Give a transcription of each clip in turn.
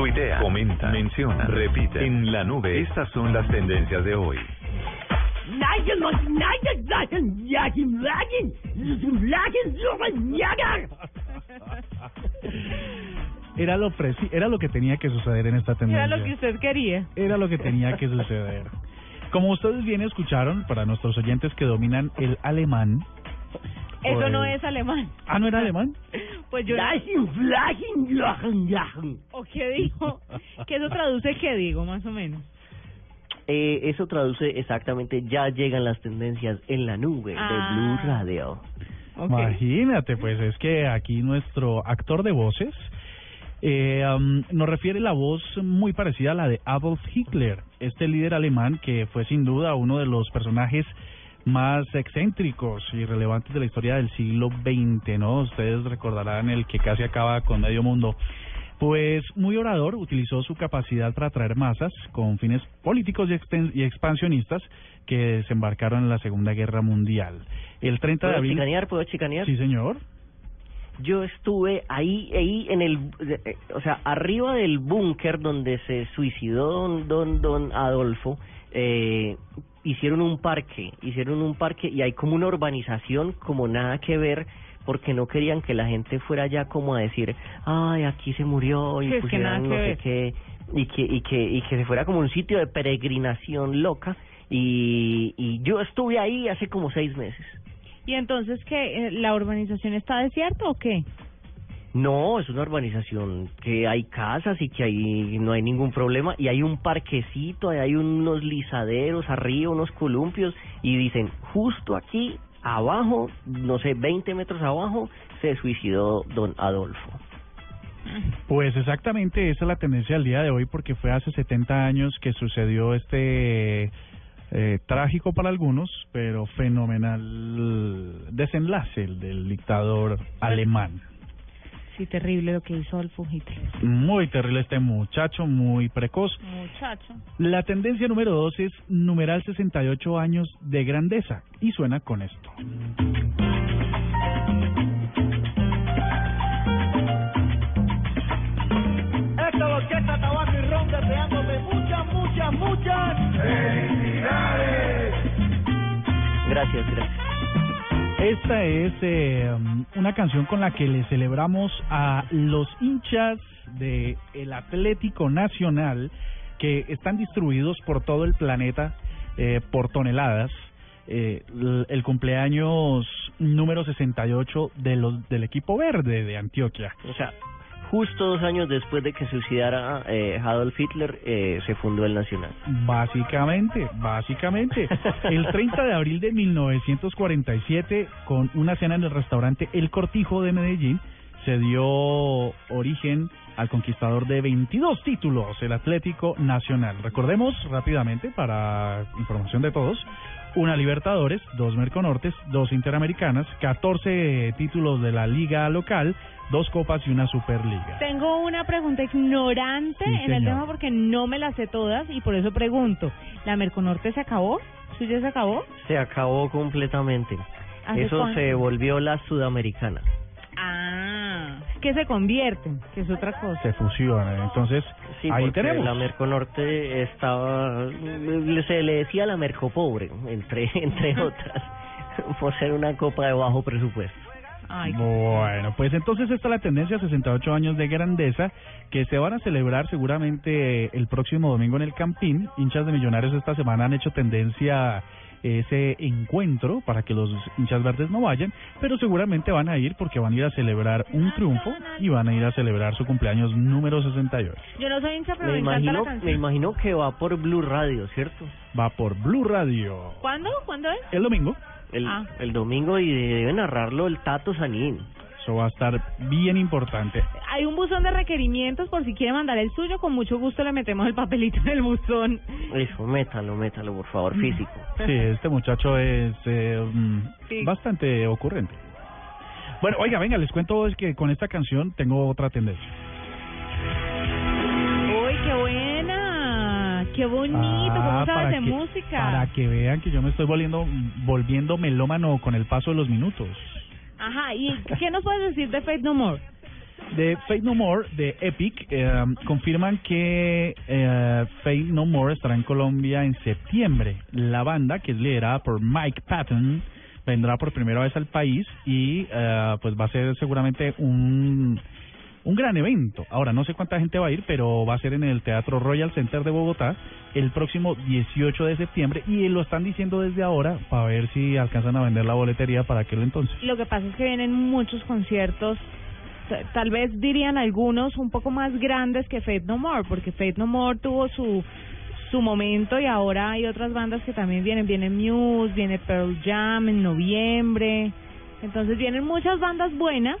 tuitea, comenta, menciona, repite. En la nube, estas son las tendencias de hoy. Era lo preci era lo que tenía que suceder en esta tendencia. Era lo que usted quería. Era lo que tenía que suceder. Como ustedes bien escucharon, para nuestros oyentes que dominan el alemán. Eso pues- no es alemán. Ah, ¿no era alemán? Pues yo... ¿O qué dijo? ¿Qué eso traduce qué digo, más o menos? Eh, eso traduce exactamente, ya llegan las tendencias en la nube Ah. de Blue Radio. Ok. Imagínate, pues es que aquí nuestro actor de voces eh, am, nos refiere la voz muy parecida a la de Adolf Hitler, este líder alemán que fue sin duda uno de los personajes más excéntricos y relevantes de la historia del siglo XX, ¿no? Ustedes recordarán el que casi acaba con medio mundo. Pues muy orador, utilizó su capacidad para atraer masas con fines políticos y, expansionistas que desembarcaron en la Segunda Guerra Mundial. El 30 de ¿Puedo abril... chicanear? ¿Puedo chicanear? Sí, señor. Yo estuve ahí, ahí en el, eh, o sea, arriba del búnker donde se suicidó don, don, don Adolfo, eh, hicieron un parque, hicieron un parque y hay como una urbanización como nada que ver porque no querían que la gente fuera allá como a decir, ay, aquí se murió y Sí, que que no sé qué y que y que y que se fuera como un sitio de peregrinación loca y y yo estuve ahí hace como seis meses. ¿Y entonces qué? ¿La urbanización está desierta o qué? No, es una urbanización que hay casas y que ahí no hay ningún problema y hay un parquecito, ahí hay unos lisaderos arriba, unos columpios y dicen, justo aquí abajo, no sé, 20 metros abajo, se suicidó don Adolfo. Pues exactamente esa es la tendencia del día de hoy porque fue hace 70 años que sucedió este eh, trágico para algunos, pero fenomenal desenlace el del dictador alemán. Sí, terrible lo que hizo Adolfo Hitler. Muy terrible este muchacho, muy precoz. Muchacho. La tendencia número dos es numeral 68 años de grandeza y suena con esto. Esta orquesta tabaco y ron deseándote muchas, muchas, muchas felicidades. Gracias, gracias. Esta es eh, una canción con la que le celebramos a los hinchas de el Atlético Nacional que están distribuidos por todo el planeta eh, por toneladas. Eh, l- el cumpleaños número 68 de los del equipo verde de Antioquia. O sea, justo dos años después de que se suicidara eh, Adolf Hitler, eh, se fundó el Nacional. Básicamente, básicamente. El 30 de abril de 1947, con una cena en el restaurante El Cortijo de Medellín, se dio origen al conquistador de 22 títulos, el Atlético Nacional. Recordemos rápidamente, para información de todos, una Libertadores, dos Merconortes, dos Interamericanas, 14 títulos de la liga local, dos copas y una Superliga. Tengo una pregunta ignorante Sí, en el tema porque no me las sé todas y por eso pregunto. ¿La Merconorte se acabó? ¿Suya se acabó? Se acabó completamente. ¿Hace Eso cuánto? se volvió la sudamericana. Que se convierten, que es otra cosa. Se fusionan, entonces Sí, ahí tenemos. la Merconorte estaba, se le decía la Mercopobre, entre, entre otras, por ser una copa de bajo presupuesto. Ay, Bueno, pues entonces esta es la tendencia 68 años de grandeza que se van a celebrar seguramente el próximo domingo en el Campín. Hinchas de Millonarios esta semana han hecho tendencia ese encuentro para que los hinchas verdes no vayan, pero seguramente van a ir porque van a ir a celebrar un triunfo y van a ir a celebrar su cumpleaños número 68. yo no soy hincha, pero Me me, encanta imagino, la me imagino que va por Blue Radio, ¿cierto? Va por Blue Radio ¿Cuándo? ¿Cuándo es? el domingo. El, Ah. el domingo y debe narrarlo el Tato Sanín. Eso va a estar bien importante. Hay un buzón de requerimientos por si quiere mandar el suyo, con mucho gusto le metemos el papelito en el buzón. Eso, métalo, métalo, por favor, físico. Sí, este muchacho es eh, mm, Sí. bastante ocurrente. Bueno, oiga, venga, les cuento es que con esta canción tengo otra tendencia. ¡Uy, qué buena! ¡Qué bonito! Ah, ¿Cómo sabes de que- música? Para que vean que yo me estoy volviendo, volviendo melómano con el paso de los minutos. Ajá, ¿y qué nos puedes decir de Faith No More? De Fate No More, de Epic, eh, confirman que eh, Fate No More estará en Colombia en septiembre. La banda, que es liderada por Mike Patton, vendrá por primera vez al país y eh, pues va a ser seguramente un un gran evento. Ahora, no sé cuánta gente va a ir, pero va a ser en el Teatro Royal Center de Bogotá el próximo 18 de septiembre y lo están diciendo desde ahora para ver si alcanzan a vender la boletería para aquel entonces. Lo que pasa es que vienen muchos conciertos, tal vez dirían algunos un poco más grandes que Fate No More, porque Fate No More tuvo su su momento y ahora hay otras bandas que también vienen, viene Muse, viene Pearl Jam en noviembre, entonces vienen muchas bandas buenas,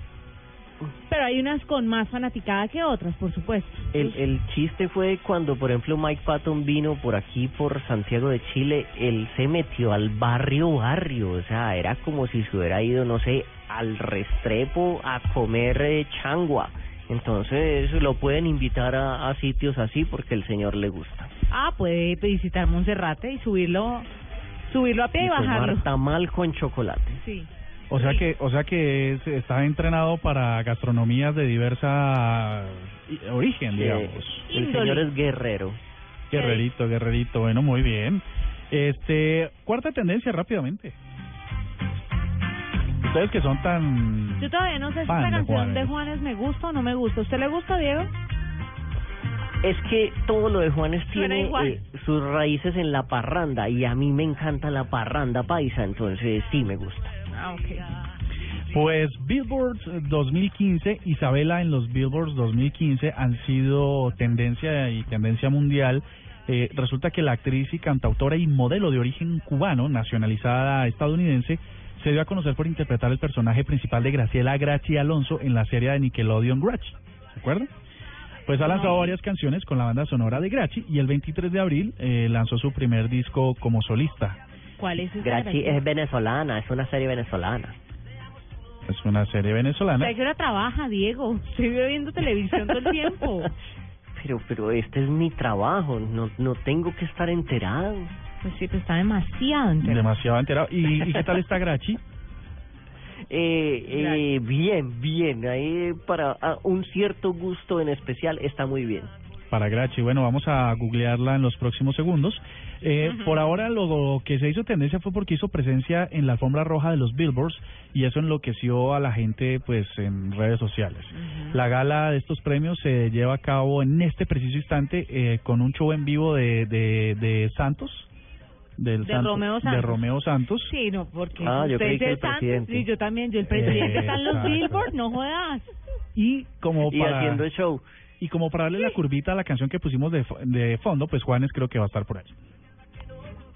pero hay unas con más fanaticada que otras, por supuesto. El, el chiste fue cuando, por ejemplo, Mike Patton vino por aquí, por Santiago de Chile, él se metió al barrio barrio, o sea, era como si se hubiera ido, no sé, al Restrepo a comer eh, changua. Entonces lo pueden invitar a, a sitios así porque el señor le gusta. Ah, puede visitar Monserrate y subirlo subirlo a pie y, Y bajarlo. tomar tamal con chocolate. Sí. O sea que, o sea que es- está entrenado para gastronomías de diversa i- origen, digamos. Eh, el Índole. señor es guerrero. Guerrerito, guerrerito, bueno, muy bien. Este, cuarta tendencia rápidamente. Ustedes que son tan Yo todavía no sé si fan esta de canción Juanes. de Juanes me gusta o no me gusta. ¿Usted le gusta, Diego? Es que todo lo de Juanes Suena tiene igual. eh, sus raíces en la parranda y a mí me encanta la parranda paisa, entonces sí me gusta. Ah, ok. Pues Billboards 2015, Isabela en los Billboards 2015 han sido tendencia y tendencia mundial. Eh, resulta que la actriz y cantautora y modelo de origen cubano, nacionalizada estadounidense, se dio a conocer por interpretar el personaje principal de Graciela Grachi Alonso en la serie de Nickelodeon Grachi. ¿Se acuerdan? Pues ha lanzado varias canciones con la banda sonora de Grachi y el 23 de abril eh, lanzó su primer disco como solista. ¿Cuál es esa Grachi es venezolana, es una serie venezolana. Es una serie venezolana. ¿A qué hora trabaja, Diego? Estoy viendo televisión todo el tiempo. Pero, pero este es mi trabajo, no, no tengo que estar enterado. Pues sí, pero está demasiado entero. Demasiado enterado. ¿Y, y qué tal está Grachi? Eh, eh, bien, bien, ahí para un cierto gusto en especial está muy bien. Para Grachi, bueno, vamos a googlearla en los próximos segundos. Eh, Por ahora lo que se hizo tendencia fue porque hizo presencia en la alfombra roja de los Billboards y eso enloqueció a la gente pues en redes sociales. La gala de estos premios se lleva a cabo en este preciso instante eh, con un show en vivo de, de, de Santos. Del De Santos- Romeo De Santos. Romeo Santos. Sí, no, porque Ah, yo creí que el Santos, presidente. Sí, yo también. Yo el presidente está en los. Billboard, no jodas. Y como Y para... haciendo el show. Y como para darle la curvita a la canción que pusimos de, de fondo, pues Juanes creo que va a estar por ahí.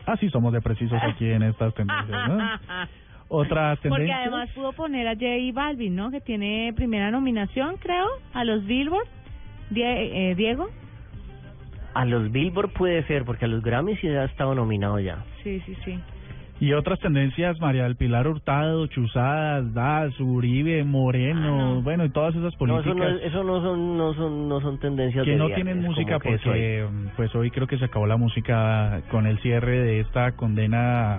Así somos de precisos aquí en estas tendencias, ¿no? Otras Porque tendencias. además pudo poner a J Balvin, ¿no? Que tiene primera nominación, creo, a los Billboard. Die- eh, Diego. A los Billboard puede ser, porque a los Grammys sí ha estado nominado ya. Sí, sí, sí. Y otras tendencias, María del Pilar Hurtado, Chuzadas, Das, Uribe, Moreno, Ah, no. bueno, y todas esas No, políticas eso no, es- eso no son, no son, no son tendencias que de no viernes, tienen música porque mm, pues hoy creo que se acabó la música con el cierre de esta condena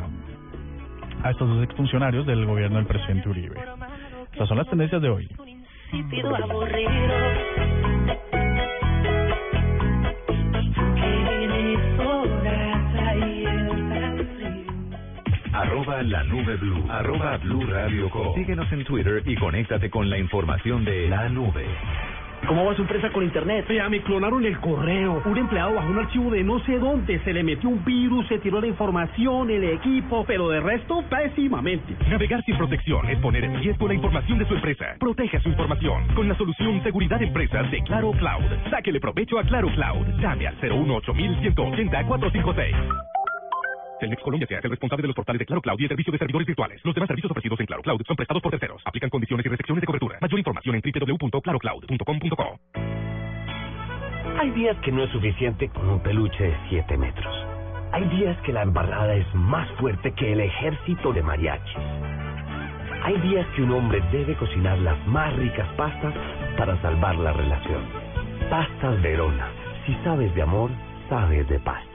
a estos dos exfuncionarios del gobierno del presidente Uribe. Estas son las tendencias de hoy. Arroba la nube blue. Arroba blue radio com. Síguenos en Twitter y conéctate con la información de la nube. ¿Cómo va su empresa con internet? Vea, me clonaron el correo. Un empleado bajó un archivo de no sé dónde, se le metió un virus, se tiró la información, el equipo, pero de resto, pésimamente. Navegar sin protección es poner en riesgo la información de su empresa. Proteja su información con la solución Seguridad Empresas de Claro Cloud. Sáquele provecho a Claro Cloud. Llame al 018-180-456. Telmex Colombia se hace el responsable de los portales de Claro Cloud y el servicio de servidores virtuales. Los demás servicios ofrecidos en Claro Cloud son prestados por terceros. Aplican condiciones y restricciones de cobertura. Mayor información en www.clarocloud.com.co. Hay días que no es suficiente con un peluche de 7 metros. Hay días que la embarrada es más fuerte que el ejército de mariachis. Hay días que un hombre debe cocinar las más ricas pastas para salvar la relación. Pastas Verona. Si sabes de amor, sabes de pasta.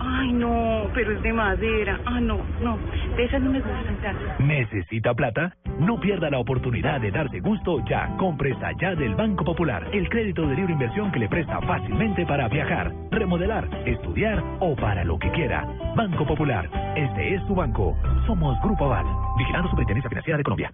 Ay, no, pero es de madera. Ah, no, no, de esas no me gustan tanto. ¿Necesita plata? No pierda la oportunidad de darse gusto ya. Compre ya del Banco Popular, el crédito de libre inversión que le presta fácilmente para viajar, remodelar, estudiar o para lo que quiera. Banco Popular, este es tu banco. Somos Grupo Aval, vigilando Superintendencia Financiera de Colombia.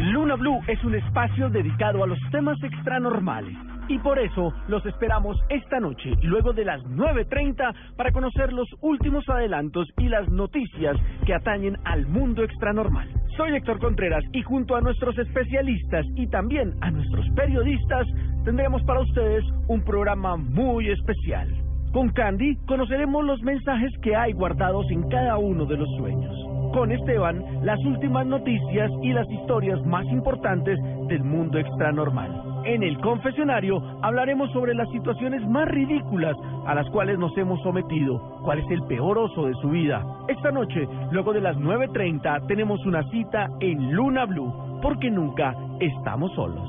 Luna Blue es un espacio dedicado a los temas extranormales. Y por eso los esperamos esta noche, luego de las 9.30, para conocer los últimos adelantos y las noticias que atañen al mundo extranormal. Soy Héctor Contreras y junto a nuestros especialistas y también a nuestros periodistas, tendremos para ustedes un programa muy especial. Con Candy conoceremos los mensajes que hay guardados en cada uno de los sueños. Con Esteban, las últimas noticias y las historias más importantes del mundo extranormal. En el confesionario hablaremos sobre las situaciones más ridículas a las cuales nos hemos sometido, cuál es el peor oso de su vida. Esta noche, luego de las 9.30, tenemos una cita en Luna Blue, porque nunca estamos solos.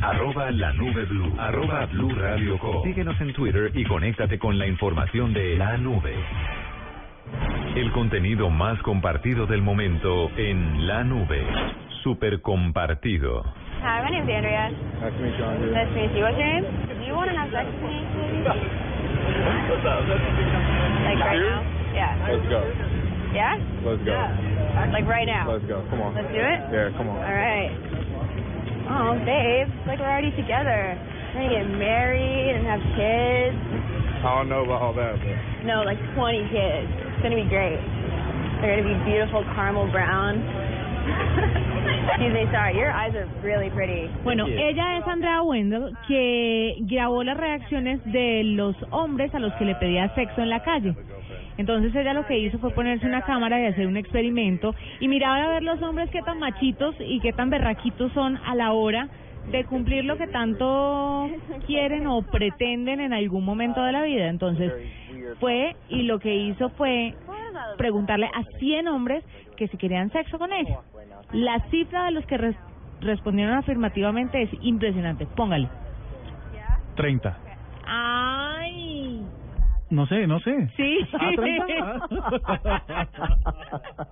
Arroba la nube blue. Arroba blue. Síguenos en Twitter y conéctate con la información de la nube. El contenido más compartido del momento en la nube. Super compartido. Hi, my name's Andrea. Nice to meet you, Andrea. Nice to meet you. What's your name? Do you want to have sex with me? What's up? Like right now? Yeah. Let's go. Yeah? Let's go. Like right now? Let's go. Come on. Let's do it? Yeah, come on. All right. Oh, babe. It's like we're already together. We're gonna get married and have kids. I don't know about all that, but No, like 20 kids. It's gonna be great. They're gonna be beautiful caramel brown. Excuse me, sorry. Your eyes are really pretty. Bueno, ella es Andrea Wendell, que grabó las reacciones de los hombres a los que le pedía sexo en la calle. Entonces ella lo que hizo fue ponerse una cámara y hacer un experimento y mirar a ver los hombres qué tan machitos y qué tan berraquitos son a la hora de cumplir lo que tanto quieren o pretenden en algún momento de la vida. Entonces fue y lo que hizo fue preguntarle a 100 hombres que si querían sexo con ella. La cifra de los que res- respondieron afirmativamente es impresionante. Póngale. 30. ¡Ay! No sé, no sé. Sí. Ah, 30.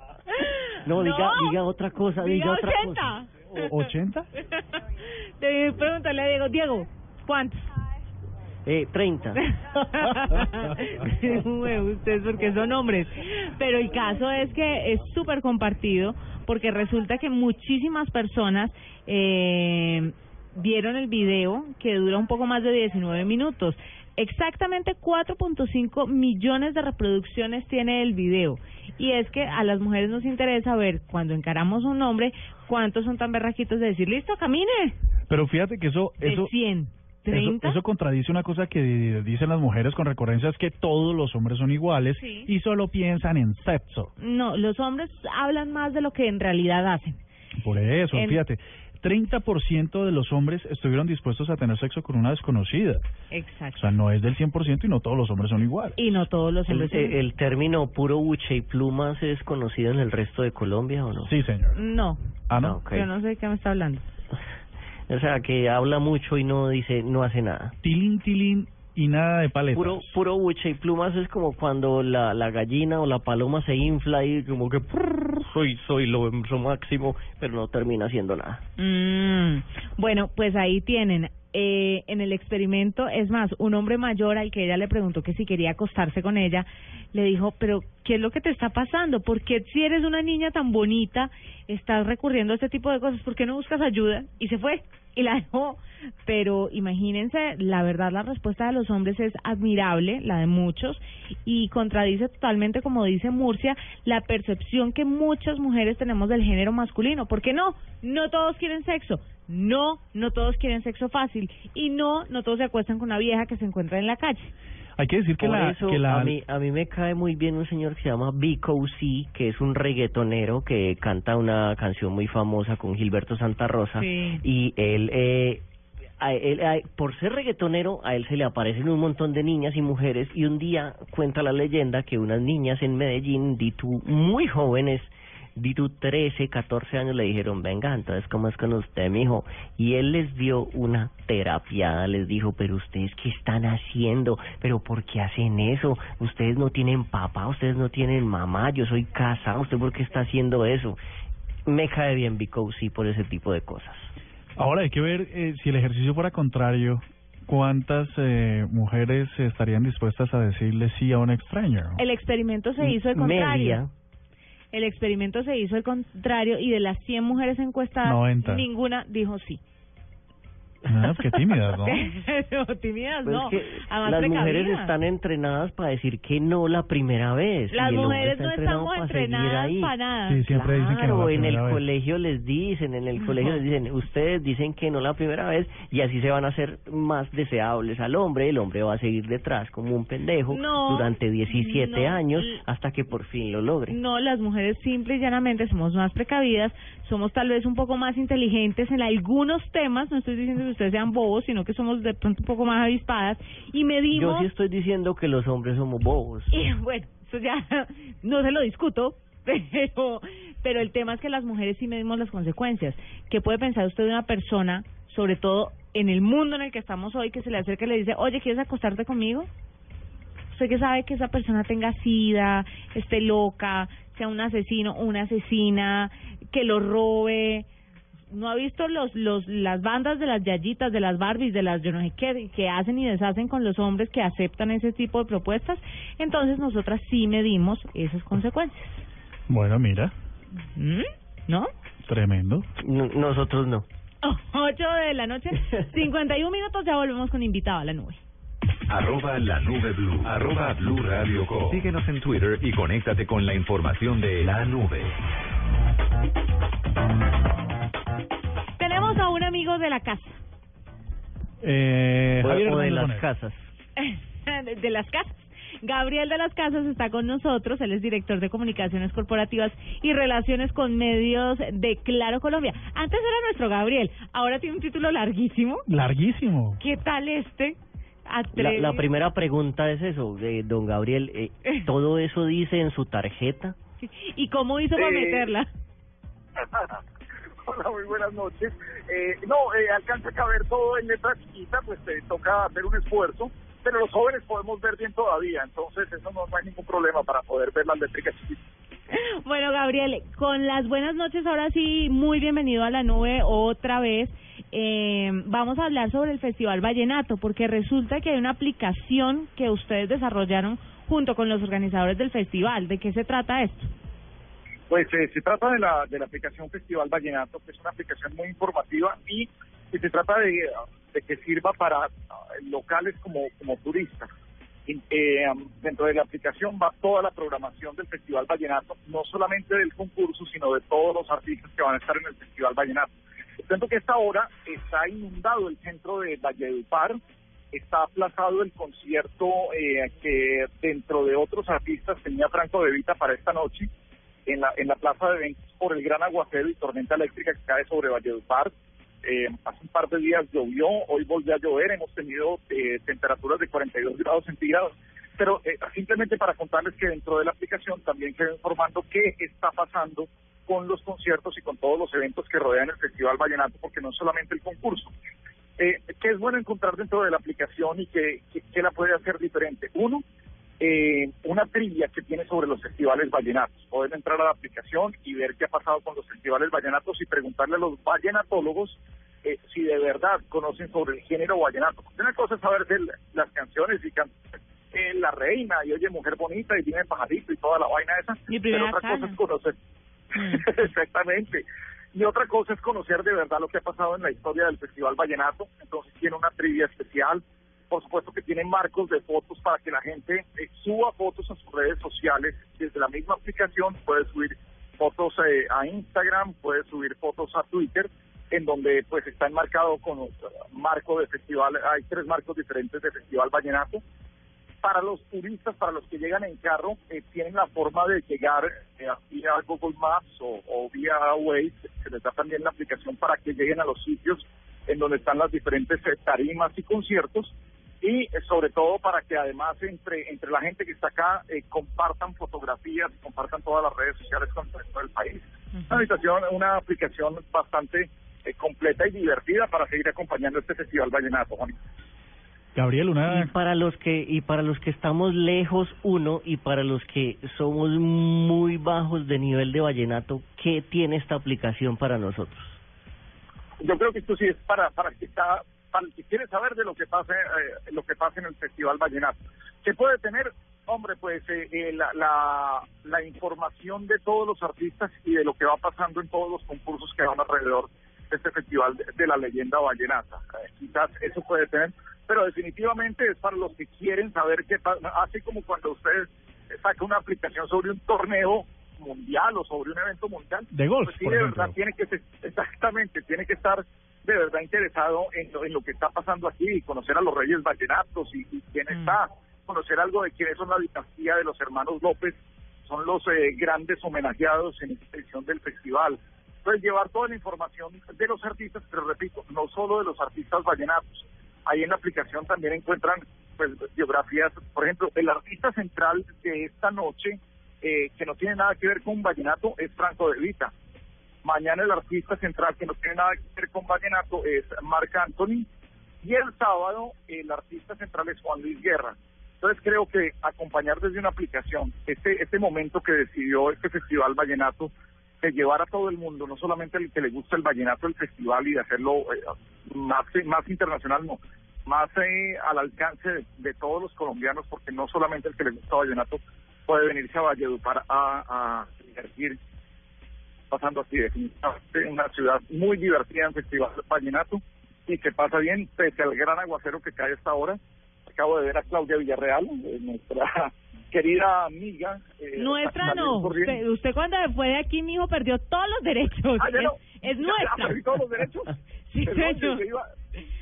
No, diga, diga otra cosa, diga, Diga otra 80. ¿80? Debí preguntarle a Diego, Diego, ¿cuántos? Eh, 30. Bueno, Ustedes porque son hombres. Pero el caso es que es súper compartido porque resulta que muchísimas personas eh, vieron el video que dura un poco más de 19 minutos. Exactamente 4.5 millones de reproducciones tiene el video. Y es que a las mujeres nos interesa ver cuando encaramos un hombre cuántos son tan berraquitos de decir, listo, camine. Pero fíjate que eso... De eso 100. Eso, 30. eso contradice una cosa que dicen las mujeres con recurrencia, es que todos los hombres son iguales Sí. y solo piensan en sexo. No, los hombres hablan más de lo que en realidad hacen. Por eso, En- fíjate, 30% de los hombres estuvieron dispuestos a tener sexo con una desconocida. O Exacto. sea, no es del 100% y no todos los hombres son iguales. Y no todos los El, hombres. son- el término puro buche y plumas es conocido en el resto de Colombia o no? Sí, señor. No, Ah, ¿no? Ok. yo no sé de qué me está hablando. O sea, que habla mucho y no dice, no hace nada. Tilín, tilín y nada de paletas. Puro, puro buche y plumas es como cuando la, la gallina o la paloma se infla y como que prrr, soy soy lo, lo máximo, pero no termina haciendo nada. Mm, bueno, pues ahí tienen. Eh, en el experimento, es más, un hombre mayor al que ella le preguntó que si quería acostarse con ella, le dijo, pero ¿qué es lo que te está pasando? ¿Por qué si eres una niña tan bonita estás recurriendo a este tipo de cosas? ¿Por qué no buscas ayuda? Y se fue y la dejó. Pero imagínense, la verdad la respuesta de los hombres es admirable, la de muchos, y contradice totalmente, como dice Murcia, la percepción que muchas mujeres tenemos del género masculino. ¿Por qué no? No todos quieren sexo. No, no todos quieren sexo fácil. Y no, no todos se acuestan con una vieja que se encuentra en la calle. Hay que decir que Por la, eso que la a, mí, a mí me cae muy bien un señor que se llama Vico C, que es un reggaetonero que canta una canción muy famosa con Gilberto Santa Rosa. Sí. Y él, eh, a él a- por ser reggaetonero, a él se le aparecen un montón de niñas y mujeres. Y un día cuenta la leyenda que unas niñas en Medellín, Ditu, muy jóvenes, Ditu 13, 14 años, le dijeron, venga, entonces, ¿cómo es con usted, mijo? Y él les dio una terapia, les dijo, pero ustedes, ¿qué están haciendo? ¿Pero por qué hacen eso? Ustedes no tienen papá, ustedes no tienen mamá, yo soy casado, ¿usted por qué está haciendo eso? Me cae bien Vico, sí, por ese tipo de cosas. Ahora hay que ver eh, si el ejercicio fuera contrario, cuántas eh, mujeres estarían dispuestas a decirle sí a un extraño. El experimento se hizo el contrario. Media. El experimento se hizo el contrario y de las 100 mujeres encuestadas, 90. ninguna dijo sí. Ah, qué tímidas, ¿no? Pero tímidas Pues no, es que las mujeres están entrenadas para decir que no la primera vez. Las mujeres no estamos entrenadas para nada. Sí, siempre dicen que no Claro, la en el vez. colegio les dicen, en el colegio les dicen, ustedes dicen que no la primera vez y así se van a hacer más deseables al hombre, el hombre va a seguir detrás como un pendejo No, durante 17 no, años hasta que por fin lo logre. No, las mujeres simple y llanamente somos más precavidas, somos tal vez un poco más inteligentes en algunos temas, no estoy diciendo que ustedes sean bobos, sino que somos de pronto un poco más avispadas y Yo medimos sí estoy diciendo que los hombres somos bobos. y bueno, eso ya no se lo discuto, pero pero el tema es que las mujeres sí medimos las consecuencias. ¿Qué puede pensar usted de una persona, sobre todo en el mundo en el que estamos hoy, que se le acerca y le dice, oye, ¿quieres acostarte conmigo? Usted que sabe que esa persona tenga sida, esté loca, sea un asesino o una asesina, que lo robe. ¿No ha visto los, los, las bandas de las yayitas, de las Barbies, de las yo no sé qué, que hacen y deshacen con los hombres que aceptan ese tipo de propuestas? Entonces nosotras sí medimos esas consecuencias. Bueno, mira, ¿Mm? ¿No? tremendo. No- nosotros no. 8 de la noche, 51 minutos, ya volvemos con invitado a la nube. Arroba la nube blue. Arroba blue radio com. Síguenos en Twitter y conéctate con la información de la nube. A un amigo de la casa. Eh, O- Javier o de las casas. de, de las casas. Gabriel de las Casas está con nosotros, él es director de comunicaciones corporativas y relaciones con medios de Claro Colombia. Antes era nuestro Gabriel, ahora tiene un título larguísimo. Larguísimo. ¿Qué tal este? La, primera pregunta es eso, de don Gabriel, eh, ¿todo eso dice en su tarjeta? ¿Y cómo hizo para Eh, meterla? Hola, muy buenas noches. Eh, no, eh, alcanza a caber todo en letra chiquita, pues te toca hacer un esfuerzo, pero los jóvenes podemos ver bien todavía, entonces eso no, no hay ningún problema para poder ver las letricas chiquitas. Bueno, Gabriel, con las buenas noches, ahora sí, muy bienvenido a la nube otra vez. Eh, vamos a hablar sobre el Festival Vallenato, porque resulta que hay una aplicación que ustedes desarrollaron junto con los organizadores del festival. ¿De qué se trata esto? Pues eh, se trata de la, de la aplicación Festival Vallenato, que es una aplicación muy informativa y se trata de, de que sirva para ah, locales como, como turistas. Eh, dentro de la aplicación va toda la programación del Festival Vallenato, no solamente del concurso, sino de todos los artistas que van a estar en el Festival Vallenato. Tanto que esta hora está inundado el centro de Valledupar, está aplazado el concierto eh, que dentro de otros artistas tenía Franco De Vita para esta noche en la, en la plaza de eventos por el gran aguacero y tormenta eléctrica que cae sobre Valledupar. Eh, hace un par de días llovió, hoy volvió a llover, hemos tenido eh, temperaturas de 42 grados centígrados. Pero eh, simplemente para contarles que dentro de la aplicación también quedó informando qué está pasando con los conciertos y con todos los eventos que rodean el Festival Vallenato, porque no es solamente el concurso. Eh, ¿Qué es bueno encontrar dentro de la aplicación y que, que, que la puede hacer diferente? Uno, eh, una trivia que tiene sobre los festivales vallenatos. Pueden entrar a la aplicación y ver qué ha pasado con los festivales vallenatos y preguntarle a los vallenatólogos eh, si de verdad conocen sobre el género vallenato. Una cosa es saber de las canciones y can eh, La Reina y Oye Mujer Bonita y Dime Pajarito y toda la vaina esa. Pero otra cosa es conocer. Exactamente. Y otra cosa es conocer de verdad lo que ha pasado en la historia del Festival Vallenato. Entonces tiene una trivia especial. Por supuesto que tiene marcos de fotos para que la gente eh, suba fotos a sus redes sociales. Desde la misma aplicación puede subir fotos eh, a Instagram, puede subir fotos a Twitter, en donde pues está enmarcado con marco de festival. Hay tres marcos diferentes de Festival Vallenato. Para los turistas, para los que llegan en carro, eh, tienen la forma de llegar eh, vía Google Maps o, o vía Waze, se les da también la aplicación para que lleguen a los sitios en donde están las diferentes eh, tarimas y conciertos y eh, sobre todo para que además entre entre la gente que está acá eh, compartan fotografías, compartan todas las redes sociales con el resto del país. Una habitación, una aplicación bastante eh, completa y divertida para seguir acompañando este festival vallenato, Juan. Gabriel, una... Y para los que y para los que estamos lejos uno y para los que somos muy bajos de nivel de vallenato, ¿qué tiene esta aplicación para nosotros? Yo creo que esto sí es para para que está para el que quiere saber de lo que pasa eh, lo que pasa en el festival vallenato. Se puede tener, hombre, pues eh, eh, la, la la información de todos los artistas y de lo que va pasando en todos los concursos que van alrededor de este festival de, de la leyenda vallenata. Eh, quizás eso puede tener, pero definitivamente es para los que quieren saber qué pasa, así como cuando usted saca una aplicación sobre un torneo mundial o sobre un evento mundial. De golf, pues sí, por de verdad tiene que exactamente, tiene que estar de verdad interesado en lo, en lo que está pasando aquí y conocer a los reyes vallenatos y, y quién está, conocer algo de quiénes son la dinastía de los hermanos López, son los eh, grandes homenajeados en esta edición del festival. Entonces llevar toda la información de los artistas, pero repito, no solo de los artistas vallenatos. Ahí en la aplicación también encuentran pues biografías, por ejemplo, el artista central de esta noche, eh, que no tiene nada que ver con vallenato, es Franco De Vita. Mañana el artista central que no tiene nada que ver con vallenato es Marc Anthony. Y el sábado el artista central es Juan Luis Guerra. Entonces creo que acompañar desde una aplicación este este momento que decidió este festival vallenato de llevar a todo el mundo, no solamente el que le gusta el vallenato el festival y de hacerlo eh, más más internacional, no, más eh, al alcance de, de todos los colombianos, porque no solamente el que le gusta vallenato puede venirse a Valledupar a, a divertir pasando así definitivamente una ciudad muy divertida en Festival Vallenato y que pasa bien pese al gran aguacero que cae hasta ahora. Acabo de ver a Claudia Villarreal, eh, nuestra querida amiga. eh, Nuestra no. Usted, usted cuando fue de aquí, mijo, perdió todos los derechos. Ah, no. es, nuestra. perdí todos los derechos. Sí, Perdón, señor. yo iba,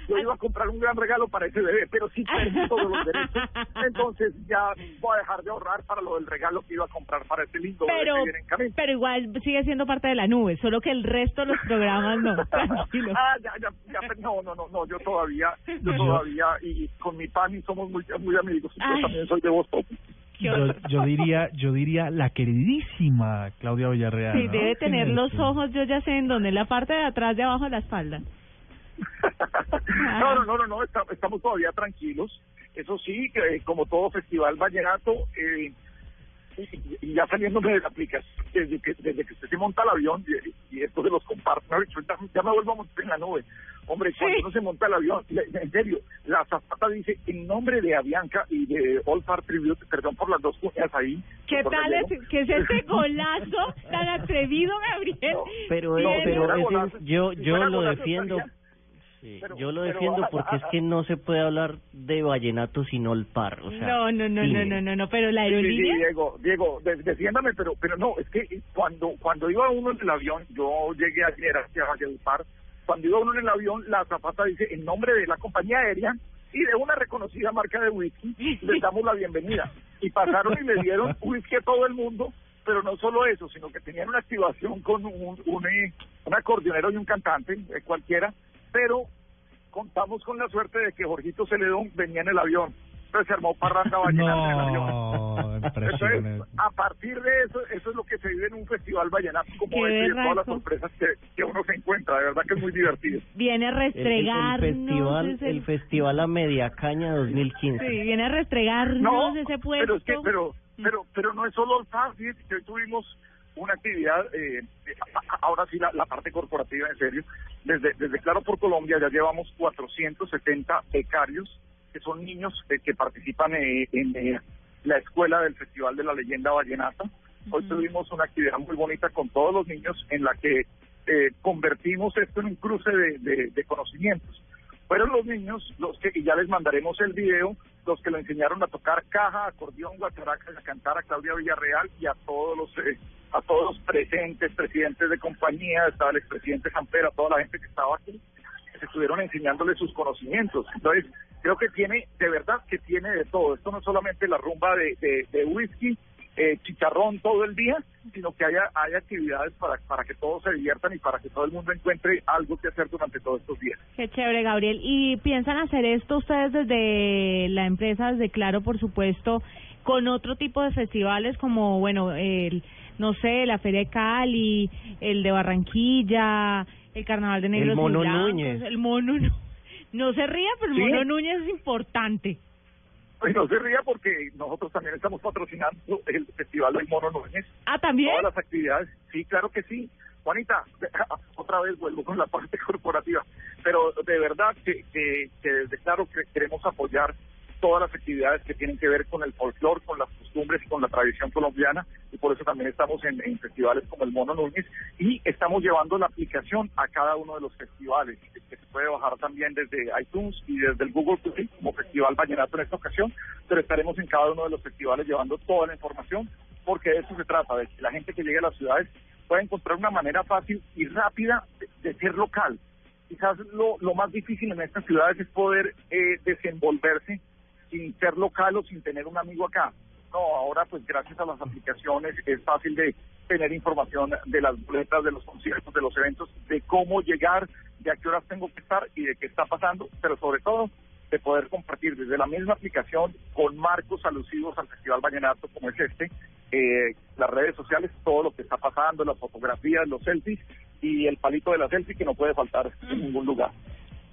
yo iba a comprar un gran regalo para ese bebé, pero sí perdí todos los derechos. Entonces ya voy a dejar de ahorrar para lo del regalo que iba a comprar para ese lindo bebé Pero, que viene en camino. pero igual sigue siendo parte de la nube, solo que el resto de los programas no. Tranquilo. Ah, ya, ya, ya, no, no, no, no, yo todavía, yo todavía, y, y con mi pan y somos muy, muy amigos, yo Ay. también soy de Boston. Yo, yo diría, yo diría la queridísima Claudia Villarreal. Sí, ¿no? debe tener los ojos, yo ya sé en dónde, en la parte de atrás, de abajo de la espalda. No, no, no, no, no, está- estamos todavía tranquilos. Eso sí, que, eh, como todo festival vallenato, eh, y, y ya saliéndome de la aplicación, desde que, desde que usted se monta al avión y, y esto se los comparto, ya, ya me vuelvo a montar en la nube. Hombre, cuando uno se monta al avión, en serio, la zapata dice en nombre de Avianca y de All Far Tribute, perdón por las dos cuñas ahí. ¿Qué tal es, qué es este golazo tan atrevido, Gabriel? Pero, golazo, yo yo lo defiendo. estaría- sí, pero- yo lo pero, defiendo ah, porque es que no se puede hablar de vallenato sin olpar. O sea, no, no, no, no, no, no, no, pero la Sí, sí, aerolínea... Diego, Diego, de- defiéndame, pero pero no, es que cuando cuando iba uno en el avión, yo llegué ayer hacia Valledupar, cuando iba uno en el avión, la zapata dice, en nombre de la compañía aérea y de una reconocida marca de whisky, les damos la bienvenida. Y pasaron y le dieron whisky a todo el mundo, pero no solo eso, sino que tenían una activación con un, un, eh, un acordeonero y un cantante, eh, cualquiera, pero contamos con la suerte de que Jorgito Celedón venía en el avión. Entonces se armó parranda vallenata en el avión. No, Entonces, a partir de eso, eso es lo que se vive en un festival vallenato como este y de todas las sorpresas que, que uno se encuentra. De verdad que es muy divertido. Viene a El, el- el restregarnos festival, ese- el festival a media caña 2015. Sí, viene a restregarnos No, ese puesto. pero es que, pero, pero, pero no es solo el fíjate que hoy tuvimos una actividad, eh, eh, ahora sí la, la parte corporativa, en serio, desde, desde Claro por Colombia ya llevamos 470 becarios, que son niños eh, que participan eh, en eh, la escuela del Festival de la Leyenda Vallenata. Hoy tuvimos una actividad muy bonita con todos los niños en la que eh, convertimos esto en un cruce de, de- de conocimientos. Fueron los niños los que, y ya les mandaremos el video, los que le enseñaron a tocar caja, acordeón, guacharaca, a cantar a Claudia Villarreal y a todos los eh, a todos los presentes, presidentes de compañía, estaba el expresidente Sampera, toda la gente que estaba aquí. estuvieron enseñándole sus conocimientos. Entonces, creo que tiene, de verdad que tiene de todo. Esto no es solamente la rumba de, de, de whisky, eh, chicharrón todo el día, sino que haya, haya actividades para, para que todos se diviertan y para que todo el mundo encuentre algo que hacer durante todos estos días. Qué chévere, Gabriel. ¿Y piensan hacer esto ustedes desde la empresa, desde Claro, por supuesto, con otro tipo de festivales como, bueno, el, no sé, la Feria de Cali, el de Barranquilla, el Carnaval de Negros y Mono Blancos, Núñez. el Mono No se ría, pero el ¿Sí? Mono Núñez es importante. Pues no se ría porque nosotros también estamos patrocinando el Festival del Mono Núñez. Ah, ¿también? Todas las actividades, sí, claro que sí. Juanita, otra vez vuelvo con la parte corporativa, pero de verdad que, que, que desde Claro que queremos apoyar todas las actividades que tienen que ver con el folclore, con las costumbres y con la tradición colombiana, y por eso también estamos en, festivales como el Mono Núñez, y estamos llevando la aplicación a cada uno de los festivales, que, que se puede bajar también desde iTunes y desde el Google Play como Festival Vallenato en esta ocasión, pero estaremos en cada uno de los festivales llevando toda la información, porque de eso se trata, de que la gente que llegue a las ciudades pueda encontrar una manera fácil y rápida de, de ser local. Quizás lo, lo más difícil en estas ciudades es poder eh, desenvolverse sin ser local o sin tener un amigo acá. No, ahora pues gracias a las aplicaciones es fácil de tener información de las boletas, de los conciertos, de los eventos, de cómo llegar, de a qué horas tengo que estar y de qué está pasando, pero sobre todo de poder compartir desde la misma aplicación con marcos alusivos al Festival Vallenato como es este, eh, las redes sociales, todo lo que está pasando, las fotografías, los selfies y el palito de la selfie que no puede faltar en ningún lugar.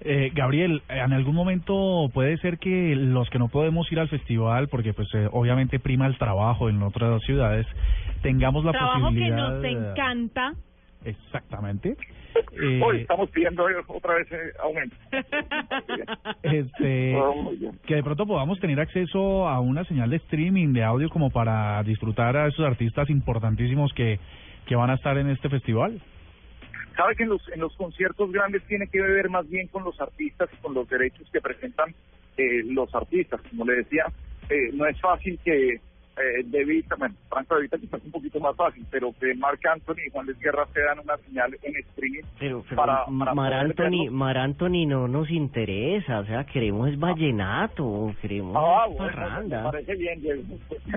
Eh, Gabriel, en algún momento puede ser que los que no podemos ir al festival, porque pues eh, obviamente prima el trabajo en otras ciudades, tengamos la Trabajo que posibilidad... nos encanta. Exactamente. Hoy Eh, estamos pidiendo eh, otra vez eh, aumento. este, que de pronto podamos tener acceso a una señal de streaming de audio como para disfrutar a esos artistas importantísimos que, que van a estar en este festival. Sabe que en los, en los conciertos grandes tiene que ver más bien con los artistas y con los derechos que presentan eh, los artistas. Como le decía, eh, no es fácil que eh, De Vita, bueno, Franco De Vita quizás un poquito más fácil, pero que Marc Anthony y Juan Luis Guerra se dan una señal en streaming Pero, pero para, para Mar Anthony. Mar Anthony no nos interesa, o sea, queremos es vallenato, queremos Ah, bueno, me parranda. parece bien,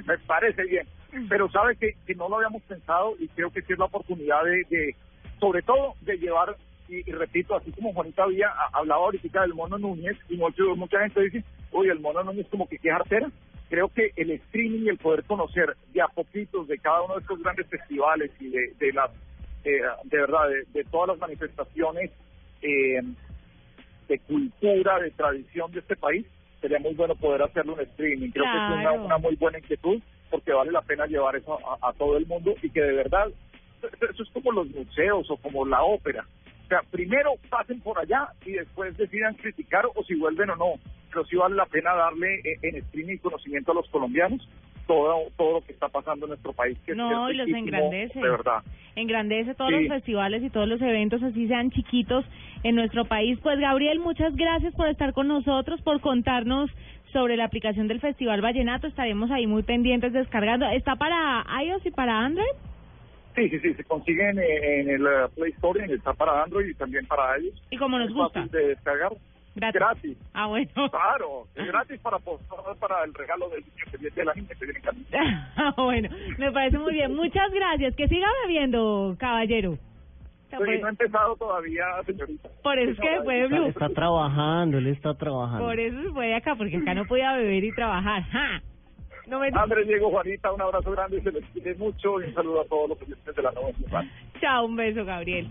me parece bien. Pero sabe que, que no lo habíamos pensado y creo que sí es la oportunidad de, de sobre todo, de llevar, y, y repito, así como Juanita había hablado ahorita del Mono Núñez, y mucho, mucha gente dice, uy, el Mono Núñez como que qué artera. Creo que el streaming y el poder conocer de a poquitos de cada uno de estos grandes festivales y de, de las, eh, de verdad, de, de todas las manifestaciones eh, de cultura, de tradición de este país, sería muy bueno poder hacerlo en streaming. Creo que es una, una muy buena inquietud porque vale la pena llevar eso a, a todo el mundo y que de verdad, eso es como los museos o como la ópera. O sea, primero pasen por allá y después decidan criticar o si vuelven o no. Pero sí vale la pena darle eh, en streaming conocimiento a los colombianos todo, todo lo que está pasando en nuestro país. Que No, es y los engrandece. De verdad. Engrandece todos Sí. los festivales y todos los eventos, así sean chiquitos en nuestro país. Pues Gabriel, muchas gracias por estar con nosotros, por contarnos sobre la aplicación del Festival Vallenato. Estaremos ahí muy pendientes descargando. ¿Está para iOS y para Android? Sí, sí, sí, se consiguen eh, en el eh, Play Store, en está para Android y también para ellos. Y como nos Es gusta. fácil de descargar. Gratis. Ah, bueno. Claro, es gratis para postar para el regalo del niño que viene de la niña que viene en camino. Ah, bueno, me parece muy bien. Muchas gracias. Que siga bebiendo, caballero. Oye, no he empezado todavía, señorita. Por eso es que se fue de Blue. Está trabajando, él está trabajando. Por eso se fue de acá, porque acá no podía beber y trabajar. ¡Ja! No me... Andrés, Diego, Juanita, un abrazo grande, se les quiere mucho y un saludo a todos los oyentes de la nueva ciudad. Chao, un beso, Gabriel.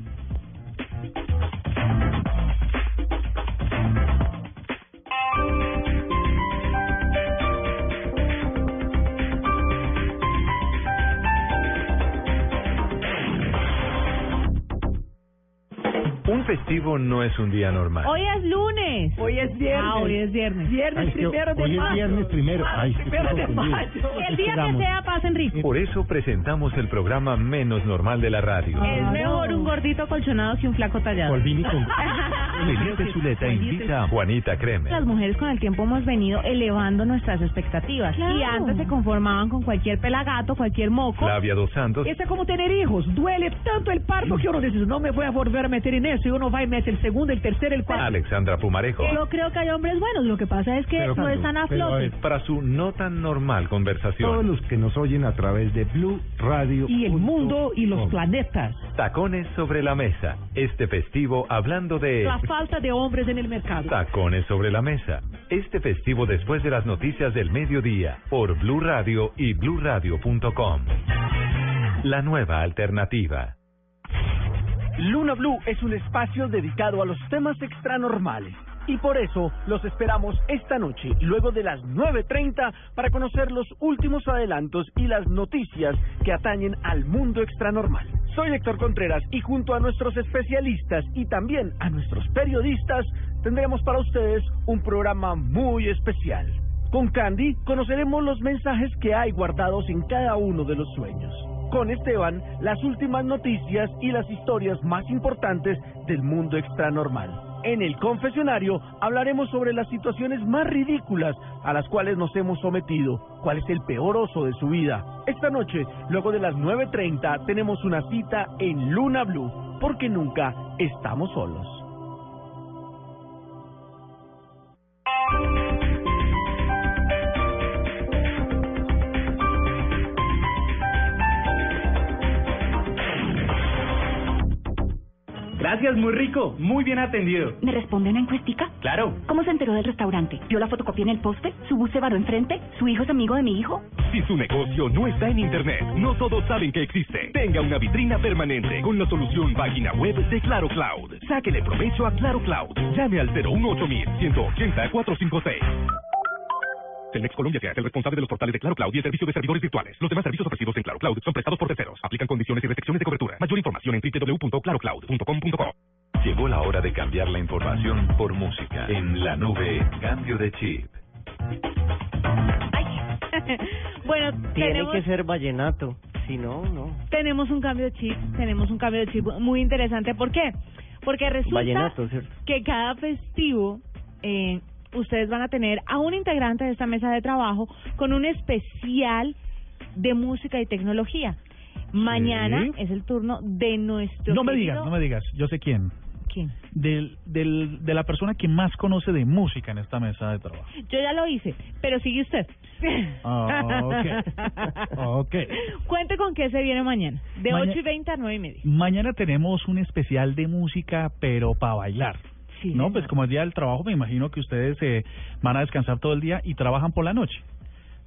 Un festivo no es un día normal. Hoy es lunes. Hoy es viernes. Ah, hoy es viernes. Viernes Ay, es primero de hoy es mayo. viernes primero. Ay, estoy primero de mayo. El día que sea, pasen rico. Por eso presentamos el programa menos normal de la radio. Es mejor un gordito colchonado que un flaco tallado. Polvini con... Felipe Zuleta invita a Juanita Kremer. Las mujeres con el tiempo hemos venido elevando nuestras expectativas. Y antes se conformaban con cualquier pelagato, cualquier moco. Flavia Dos Santos Este es como tener hijos. Duele tanto el parto que uno dice, no me voy a volver a meter en eso. Eso y uno va y mete el segundo, el tercero, el cuarto. Alexandra Pumarejo. Yo creo que hay hombres buenos, lo que pasa es que Pero, no están a flote. ver, para su no tan normal conversación. Todos los que nos oyen a través de Blue Radio. Y el mundo y los com. planetas. Tacones sobre la mesa. Este festivo hablando de... La falta de hombres en el mercado. Tacones sobre la mesa. Este festivo después de las noticias del mediodía por Blue Radio y bluradio.com. La nueva alternativa. Luna Blue es un espacio dedicado a los temas extranormales. Y por eso los esperamos esta noche, luego de las 9.30, para conocer los últimos adelantos y las noticias que atañen al mundo extranormal. Soy Héctor Contreras y junto a nuestros especialistas y también a nuestros periodistas, tendremos para ustedes un programa muy especial. Con Candy conoceremos los mensajes que hay guardados en cada uno de los sueños. Con Esteban, las últimas noticias y las historias más importantes del mundo extranormal. En el confesionario hablaremos sobre las situaciones más ridículas a las cuales nos hemos sometido, cuál es el peor oso de su vida. Esta noche, luego de las 9.30, tenemos una cita en Luna Blue, porque nunca estamos solos. Gracias, muy rico, muy bien atendido. ¿Me responde una encuestica? Claro. ¿Cómo se enteró del restaurante? ¿Vio la fotocopia en el poste? ¿Su bus se varó enfrente? ¿Su hijo es amigo de mi hijo? Si su negocio no está en Internet, no todos saben que existe. Tenga una vitrina permanente con la solución página web de Claro Cloud. Sáquele provecho a Claro Cloud. Llame al 018 180 456. Telmex Colombia se hace el responsable de los portales de Claro Cloud y el servicio de servidores virtuales. Los demás servicios ofrecidos en Claro Cloud son prestados por terceros. Aplican condiciones y restricciones de cobertura. Mayor información en www.clarocloud.com.co. Llegó la hora de cambiar la información por música. En la nube, cambio de chip. bueno, Tiene tenemos, que ser vallenato. Si no, no. tenemos un cambio de chip, tenemos un cambio de chip muy interesante. ¿Por qué? Porque resulta que cada festivo eh, ustedes van a tener a un integrante de esta mesa de trabajo con un especial de música y tecnología. Mañana Sí. es el turno de nuestro No me digas, no me digas. Yo sé quién. ¿Quién? Del, del, de la persona que más conoce de música en esta mesa de trabajo. Yo ya lo hice, pero sigue usted. Ah, ok. Ok. Cuente con qué se viene mañana, de Maña- 8 y 20 a 9 y media. Mañana tenemos un especial de música, pero para bailar. Sí, no, señor. pues como es día del trabajo, me imagino que ustedes eh, van a descansar todo el día y trabajan por la noche.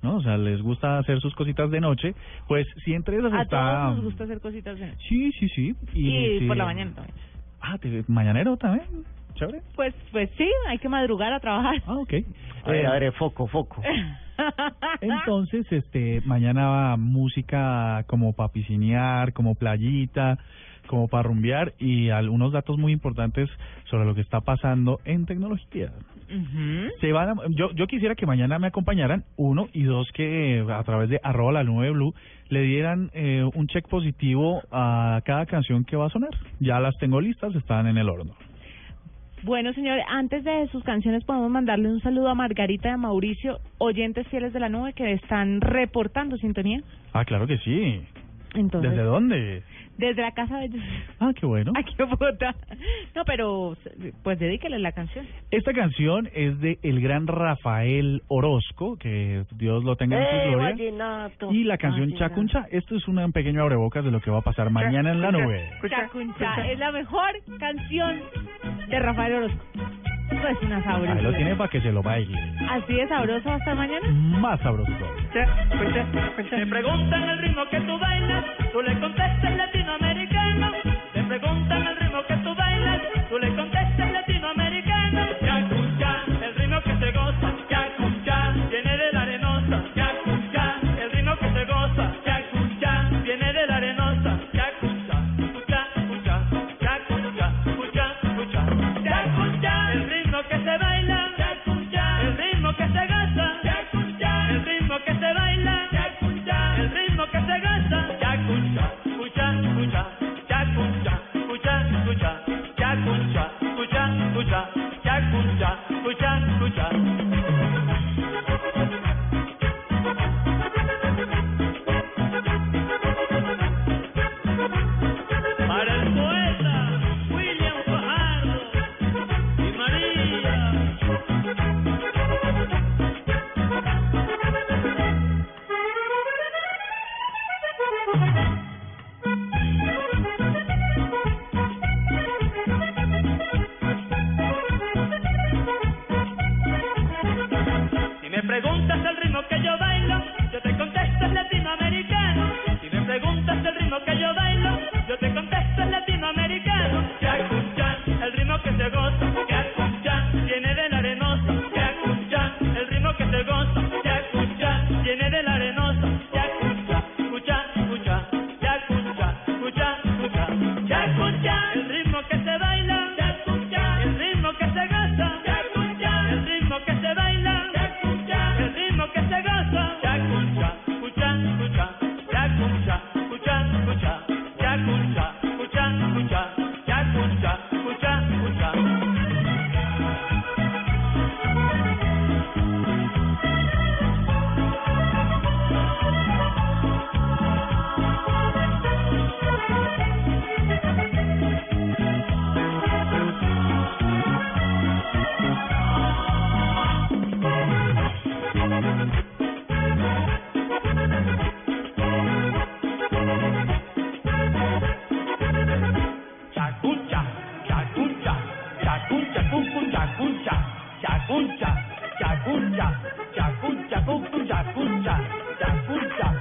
¿No? O sea, les gusta hacer sus cositas de noche. Pues si entre esas A está... todos nos gusta hacer cositas de noche. Sí, sí, sí. Y, sí. por la mañana también. Ah, te- mañanero también. Chévere. Pues, pues sí, hay que madrugar a trabajar. Ah, ok. A ver, Eh, a ver, foco, foco. Entonces, este, mañana va música como para piscinear, como playita, como para rumbear y algunos datos muy importantes sobre lo que está pasando en tecnología. Se van a- yo, yo quisiera que mañana me acompañaran, uno, y dos, que a través de arroba la nube blue le dieran eh, un check positivo a cada canción que va a sonar. Ya las tengo listas, están en el horno. Bueno, señores, antes de sus canciones podemos mandarle un saludo a Margarita y a Mauricio, oyentes fieles de la nube que están reportando sintonía. Ah, claro que sí. Entonces, ¿Desde dónde? Desde la casa de ellos. Ah, qué bueno. Aquí en Bogotá. No, pero pues dedíquele la canción. Esta canción es de el gran Rafael Orozco, que Dios lo tenga en su ¡Eh, gloria. vallenato! Y la canción Vallenato. Chacuncha. Esto es un pequeño abrebocas de lo que va a pasar mañana en la nube. Chacuncha es la mejor canción de Rafael Orozco. Pues una Ahí lo tiene para que se lo baile. Así de sabroso hasta mañana. Más sabroso. Te preguntan el ritmo que tú bailas, tú le contestas latinoamericano. Te preguntan el ritmo que tú bailas, tú le contestas Yakuza, Yakuza, Yakuza.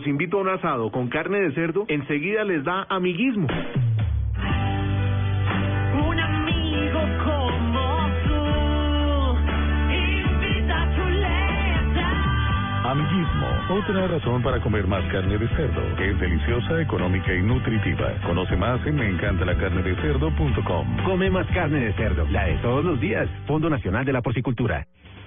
Los invito a un asado con carne de cerdo, enseguida les da amiguismo. Un amigo como tú invita a chuleta. Amiguismo, otra razón para comer más carne de cerdo, que es deliciosa, económica y nutritiva. Conoce más en meencantalacarnedecerdo.com. Come más carne de cerdo, la de todos los días. Fondo Nacional de la Porcicultura.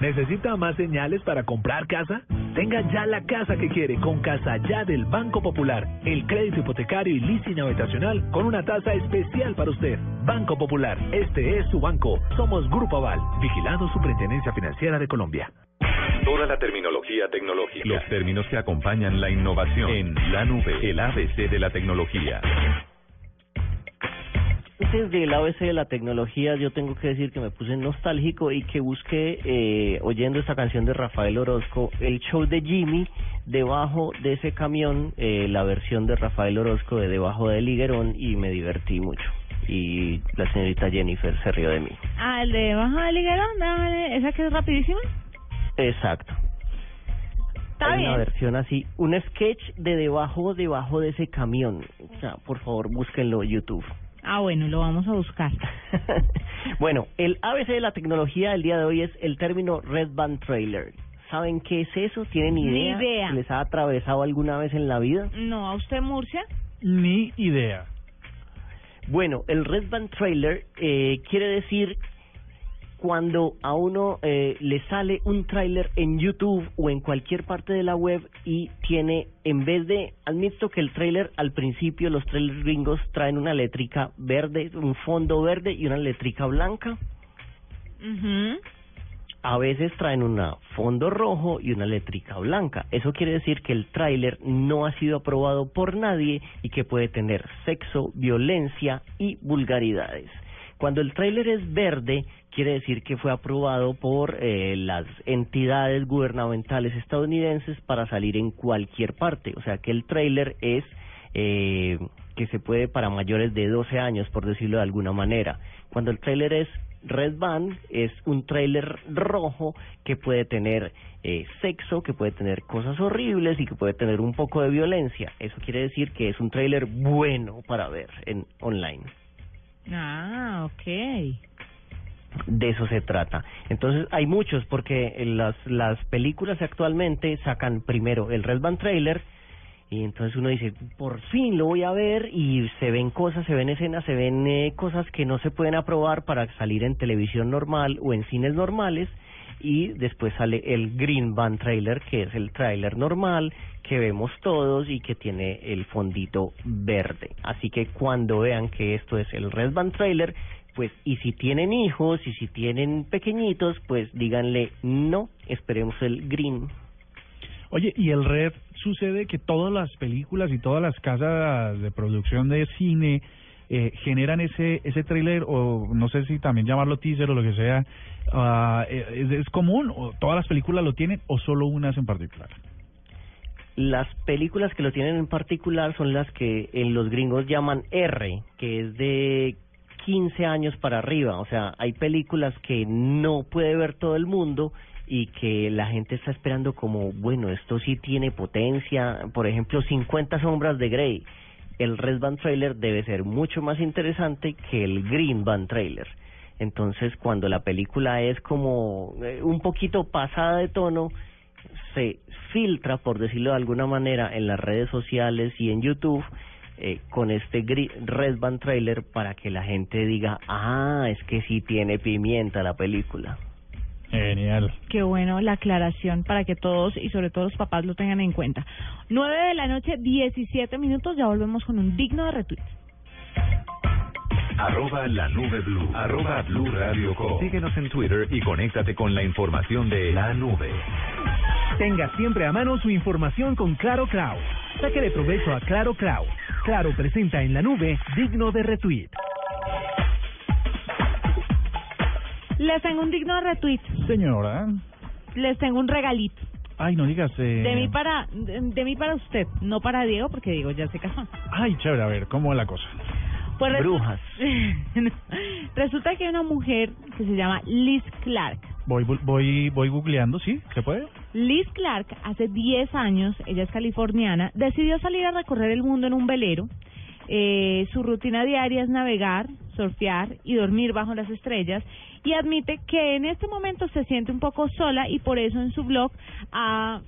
¿Necesita más señales para comprar casa? Tenga ya la casa que quiere con Casa Ya del Banco Popular. El crédito hipotecario y leasing habitacional con una tasa especial para usted. Banco Popular, este es su banco. Somos Grupo Aval, vigilado Superintendencia Financiera de Colombia. Toda la terminología tecnológica. Los términos que acompañan la innovación. En la nube, el ABC de la tecnología. Antes del ABC de la tecnología, yo tengo que decir que me puse nostálgico y que busqué, eh, oyendo esta canción de Rafael Orozco, el show de Jimmy, debajo de ese camión, eh, la versión de Rafael Orozco de Debajo del Higuerón, y me divertí mucho. Y la señorita Jennifer se rió de mí. Ah, el de bajo del higuerón, dale. ¿Esa que es rapidísima? Exacto. Está Hay una bien. versión así, un sketch de debajo, debajo de ese camión. O sea, por favor, búsquenlo en YouTube. Ah, bueno, lo vamos a buscar. Bueno, el ABC de la tecnología del día de hoy es el término Red Band Trailer. ¿Saben qué es eso? ¿Tienen Ni idea? idea. ¿Les ha atravesado alguna vez en la vida? No, ¿a usted, Murcia? Ni idea. Bueno, el Red Band Trailer eh, quiere decir cuando a uno eh, le sale un tráiler en YouTube o en cualquier parte de la web y tiene, en vez de, admito que el tráiler al principio, los trailers gringos traen una letrica verde, un fondo verde y una letrica blanca. Mhm. A veces traen un fondo rojo y una letrica blanca. Eso quiere decir que el tráiler no ha sido aprobado por nadie y que puede tener sexo, violencia y vulgaridades. Cuando el tráiler es verde, quiere decir que fue aprobado por eh, las entidades gubernamentales estadounidenses para salir en cualquier parte. O sea que el tráiler es eh, que se puede para mayores de 12 años, por decirlo de alguna manera. Cuando el tráiler es Red Band es un tráiler rojo que puede tener eh, sexo, que puede tener cosas horribles y que puede tener un poco de violencia. Eso quiere decir que es un tráiler bueno para ver en online. Ah, ok. De eso se trata. Entonces hay muchos porque las las películas actualmente sacan primero el Red Band trailer y entonces uno dice, por fin lo voy a ver y se ven cosas, se ven escenas, se ven eh, cosas que no se pueden aprobar para salir en televisión normal o en cines normales y después sale el Green Band trailer, que es el trailer normal que vemos todos y que tiene el fondito verde. Así que cuando vean que esto es el Red Band trailer, pues y si tienen hijos y si tienen pequeñitos, pues díganle no, esperemos el Green. Oye, ¿y el red sucede que todas las películas y todas las casas de producción de cine eh, generan ese ese tráiler o no sé si también llamarlo teaser o lo que sea ah, eh, es, es común o todas las películas lo tienen o solo unas en particular Las películas que lo tienen en particular son las que en los gringos llaman R, que es de 15 años para arriba. O sea, hay películas que no puede ver todo el mundo y que la gente está esperando como, bueno, esto sí tiene potencia. Por ejemplo, 50 sombras de Grey. El Red Band trailer debe ser mucho más interesante que el Green Band trailer. Entonces, cuando la película es como eh, un poquito pasada de tono, se filtra, por decirlo de alguna manera, en las redes sociales y en YouTube eh, con este Red Band trailer para que la gente diga, ah, es que sí tiene pimienta la película. Genial. Qué bueno la aclaración para que todos y sobre todo los papás lo tengan en cuenta. 9 de la noche, 17 minutos, ya volvemos con un digno de retweet. Arroba la nube blue. Arroba blue radio com. Síguenos en Twitter y conéctate con la información de la nube. Tenga siempre a mano su información con Claro Cloud. Sáquele provecho a Claro Cloud. Claro presenta en la nube digno de retweet. Les tengo un digno de retweet, Señora. les tengo un regalito. Ay, no digas. Eh... De mí para de, de mí para usted, no para Diego, porque Diego ya se casó. Ay, chévere, a ver, ¿cómo es la cosa? Pues resu- Brujas. Resulta que hay una mujer que se llama Liz Clark. Voy, bu- voy, voy googleando, ¿sí? ¿Se puede? Liz Clark, hace 10 años, ella es californiana, decidió salir a recorrer el mundo en un velero. Eh, su rutina diaria es navegar, surfear y dormir bajo las estrellas y admite que en este momento se siente un poco sola y por eso en su blog ha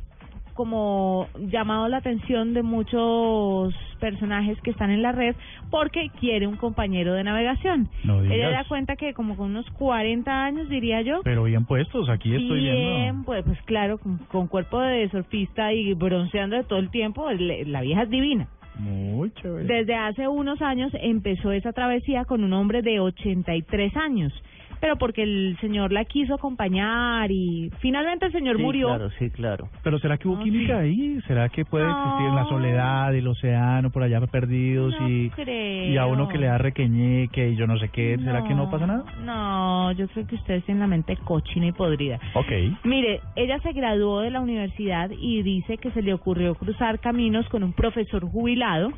como llamado la atención de muchos personajes que están en la red porque quiere un compañero de navegación. No. Ella da cuenta que como con unos 40 años diría yo, Pero bien puestos, aquí estoy Bien, viendo. pues, pues claro, con, con cuerpo de surfista y bronceando de todo el tiempo, le- la vieja es divina. Muy chévere. Desde hace unos años empezó esa travesía con un hombre de 83 años, pero porque el señor la quiso acompañar y finalmente el señor Sí, murió. Claro, sí, claro. Pero ¿será que hubo No, química ahí? ¿Será que puede No. existir la soledad, el océano por allá perdidos No y, creo. y a uno que le da requeñeque y yo no sé qué? ¿Será que no pasa nada? No, yo creo que ustedes tienen la mente cochina y podrida. Ok. Mire, ella se graduó de la universidad y dice que se le ocurrió cruzar caminos con un profesor jubilado.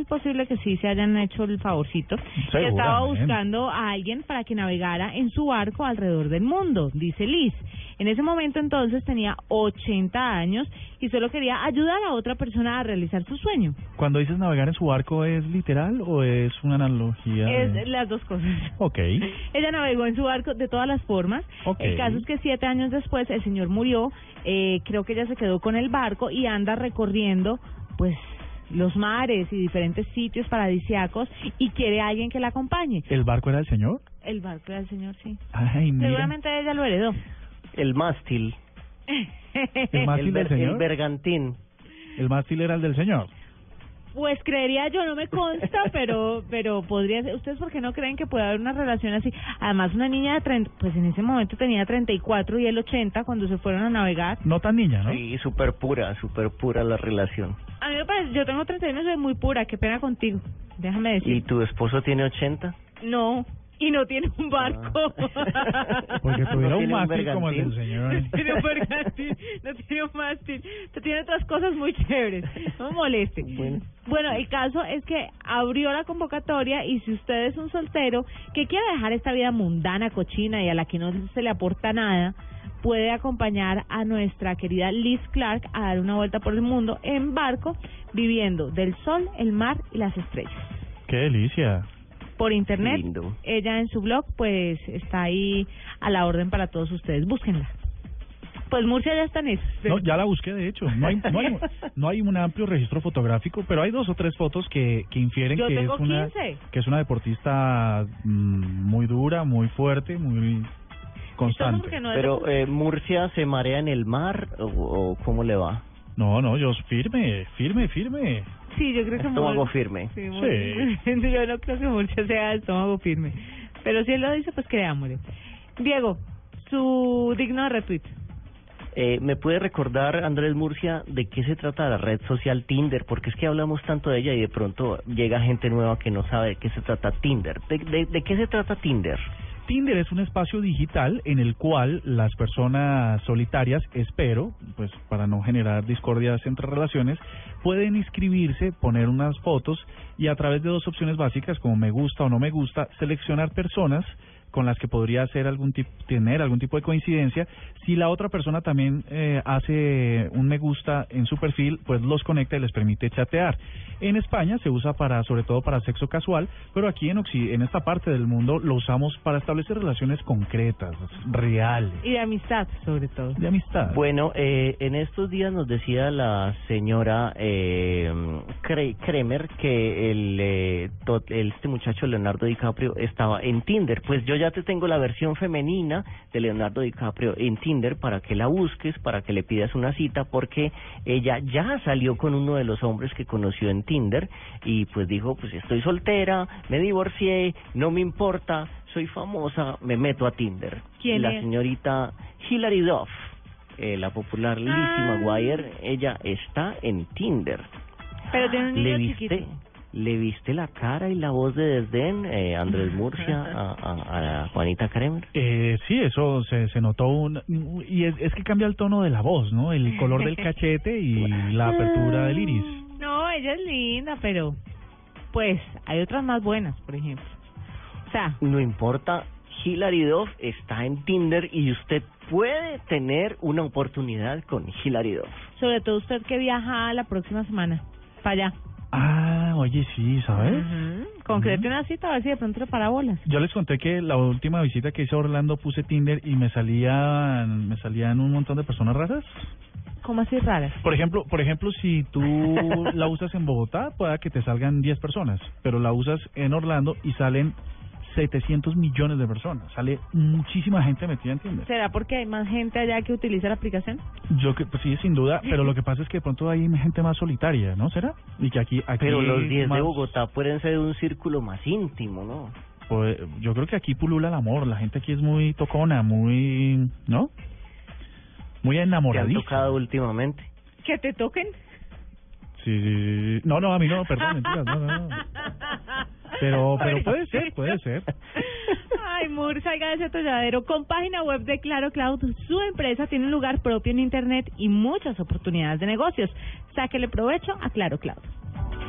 Es posible que sí se hayan hecho el favorcito. Que estaba buscando a alguien para que navegara en su barco alrededor del mundo, dice Liz. En ese momento entonces tenía 80 años y solo quería ayudar a otra persona a realizar su sueño. Cuando dices navegar en su barco, ¿es literal o es una analogía? de- Es las dos cosas. Ok. Ella navegó en su barco de todas las formas. Ok. El caso es que siete años después el señor murió. Eh, creo que ella se quedó con el barco y anda recorriendo, pues, los mares y diferentes sitios paradisiacos y quiere a alguien que la acompañe. ¿El barco era el señor? El barco del señor, sí. Ay, mira. Seguramente ella lo heredó. El mástil. ¿El mástil el, del señor? el bergantín. El mástil era el del señor. Pues creería yo, no me consta, pero pero podría ser. ¿Ustedes por qué no creen que puede haber una relación así? Además, una niña de 30, pues en ese momento tenía 34 y él 80 cuando se fueron a navegar. No tan niña, ¿no? Sí, súper pura, súper pura la relación. A mí me parece, yo tengo 31 y soy muy pura, qué pena contigo. Déjame ¿Y decir. tu esposo tiene 80? No, y no tiene un barco. Porque tuviera No un mástil como el del señor. No tiene un bergantín, no tiene un mástil, tiene otras cosas muy chéveres. No me moleste. Bueno. el caso es que abrió la convocatoria y si usted es un soltero que quiere dejar esta vida mundana, cochina y a la que no se le aporta nada, puede acompañar a nuestra querida Liz Clark a dar una vuelta por el mundo en barco, viviendo del sol, el mar y las estrellas Qué delicia. por internet. Lindo. Ella en su blog pues está ahí a la orden para todos ustedes. Búsquenla. Pues Murcia ya está en eso. No, ya la busqué, de hecho. No hay, no hay, no hay un amplio registro fotográfico, pero hay dos o tres fotos que, que infieren Yo que es, una, 15. que es una deportista mm, muy dura, muy fuerte, muy constante. porque no es Pero eh, Murcia se marea en el mar o, o cómo le va? No, no, yo firme, firme, firme. Sí, yo creo que Estómago Mur- firme. Sí, Mur- yo no creo que Murcia sea de estómago firme. Pero si él lo dice, pues creámosle. Diego, su digno retweet. Eh, ¿Me puede recordar, Andrés Murcia, de qué se trata la red social Tinder? Porque es que hablamos tanto de ella y de pronto llega gente nueva que no sabe de qué se trata Tinder. ¿De, de, de qué se trata Tinder? Tinder es un espacio digital en el cual las personas solitarias, espero, pues para no generar discordias entre relaciones, pueden inscribirse, poner unas fotos y a través de dos opciones básicas como me gusta o no me gusta, seleccionar personas con las que podría hacer algún tipo, tener algún tipo de coincidencia. Si la otra persona también eh, hace un me gusta en su perfil, pues los conecta y les permite chatear. En España se usa para, sobre todo para sexo casual, pero aquí en Occ- en esta parte del mundo lo usamos para establecer relaciones concretas, reales, Y de amistad, sobre todo. de amistad. Bueno, eh, en estos días nos decía la señora eh, Cre- Kremer que el, eh, to- el- este muchacho Leonardo DiCaprio estaba en Tinder. Pues yo ya te tengo la versión femenina de Leonardo DiCaprio en Tinder para que la busques, para que le pidas una cita, porque ella ya salió con uno de los hombres que conoció en Tinder y pues dijo, pues estoy soltera, me divorcié, no me importa, soy famosa, me meto a Tinder. ¿Quién la es? señorita Hilary Duff eh, la popular Lizzie Ah. McGuire, ella está en Tinder. Pero tiene un ¿Le niño viste, chiquito. ¿Le viste la cara y la voz de desdén, eh, Andrés Murcia, a, a- a Juanita Kremer? Eh, sí, eso se, se notó un, y es, es que cambia el tono de la voz, ¿no? El color del cachete y la apertura del iris. No, ella es linda, pero pues hay otras más buenas, por ejemplo. O sea, No importa, Hilary Duff está en Tinder y usted puede tener una oportunidad con Hilary Duff. sobre todo usted que viaja la próxima semana para allá. Ah, oye, sí, ¿sabes? Ujú. Concrete una cita a ver si de pronto le para bolas. Yo les conté que la última visita que hice a Orlando puse Tinder y me salían, me salían un montón de personas raras. ¿Cómo así raras? Por ejemplo, por ejemplo, si tú la usas en Bogotá, pueda que te salgan 10 personas, pero la usas en Orlando y salen 700 millones de personas. Sale muchísima gente metida en Tinder. ¿Será porque hay más gente allá que utiliza la aplicación? Yo que pues sí, sin duda, pero lo que pasa es que de pronto hay gente más solitaria, ¿no? ¿Será? Y que aquí, aquí Pero los 10 más- de Bogotá pueden ser de un círculo más íntimo, ¿no? pues, yo creo que aquí pulula el amor. La gente aquí es muy tocona, muy, ¿no? Muy ¿Te han tocado últimamente? ¿Que te toquen? Sí, sí, sí. No, no, a mí no, perdón, mentiras, no, no, no. Pero, pero puede ser, puede ser. Ay, Mur, salga de ese atolladero. Con página web de Claro Cloud, su empresa tiene un lugar propio en Internet y muchas oportunidades de negocios. Sáquele provecho a Claro Cloud.